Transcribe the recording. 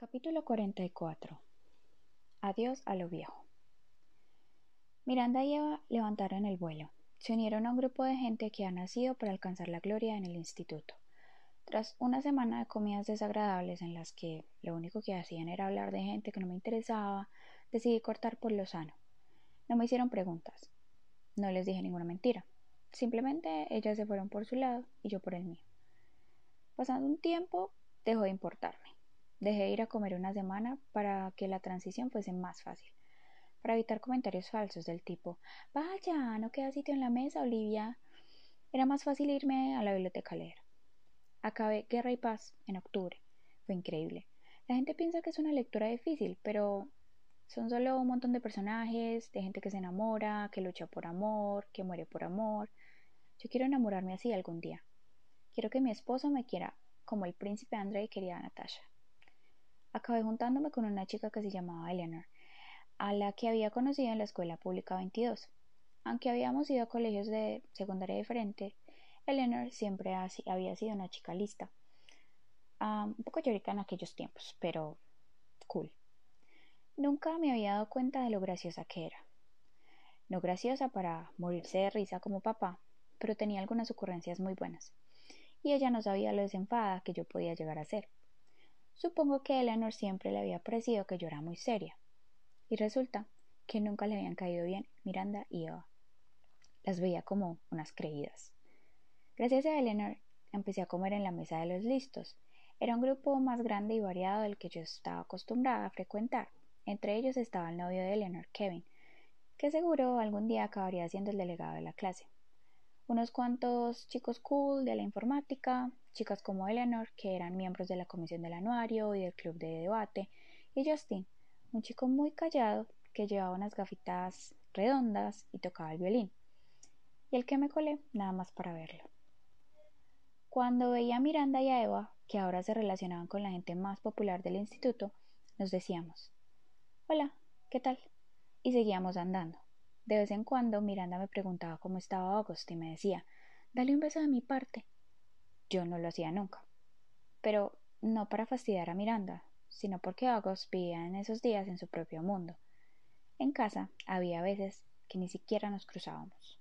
Capítulo 44 Adiós a lo viejo. Miranda y Eva levantaron el vuelo. Se unieron a un grupo de gente que ha nacido para alcanzar la gloria en el instituto. Tras una semana de comidas desagradables en las que lo único que hacían era hablar de gente que no me interesaba, decidí cortar por lo sano. No me hicieron preguntas. No les dije ninguna mentira. Simplemente ellas se fueron por su lado y yo por el mío. Pasando un tiempo, dejó de importarme. Dejé ir a comer una semana para que la transición fuese más fácil, para evitar comentarios falsos del tipo Vaya, no queda sitio en la mesa, Olivia. Era más fácil irme a la biblioteca a leer. Acabé Guerra y Paz en octubre. Fue increíble. La gente piensa que es una lectura difícil, pero son solo un montón de personajes, de gente que se enamora, que lucha por amor, que muere por amor. Yo quiero enamorarme así algún día. Quiero que mi esposo me quiera como el príncipe Andrei quería a Natasha. Acabé juntándome con una chica que se llamaba Eleanor, a la que había conocido en la escuela pública 22. Aunque habíamos ido a colegios de secundaria diferente, Eleanor siempre había sido una chica lista. un poco llorica en aquellos tiempos, pero cool. Nunca me había dado cuenta de lo graciosa que era. No graciosa para morirse de risa como papá, pero tenía algunas ocurrencias muy buenas. Y ella no sabía lo desenfada que yo podía llegar a ser. Supongo que Eleanor siempre le había parecido que yo era muy seria. Y resulta que nunca le habían caído bien Miranda y Eva. Las veía como unas creídas. Gracias a Eleanor empecé a comer en la mesa de los listos. Era un grupo más grande y variado del que yo estaba acostumbrada a frecuentar. Entre ellos estaba el novio de Eleanor, Kevin, que seguro algún día acabaría siendo el delegado de la clase. Unos cuantos chicos cool de la informática, chicas como Eleanor, que eran miembros de la comisión del anuario y del club de debate, y Justin, un chico muy callado que llevaba unas gafitas redondas y tocaba el violín, y el que me colé nada más para verlo. Cuando veía a Miranda y a Eva, que ahora se relacionaban con la gente más popular del instituto, nos decíamos Hola, ¿qué tal? y seguíamos andando. De vez en cuando Miranda me preguntaba cómo estaba August y me decía Dale un beso de mi parte. Yo no lo hacía nunca. Pero no para fastidiar a Miranda, sino porque August vivía en esos días en su propio mundo. En casa había veces que ni siquiera nos cruzábamos.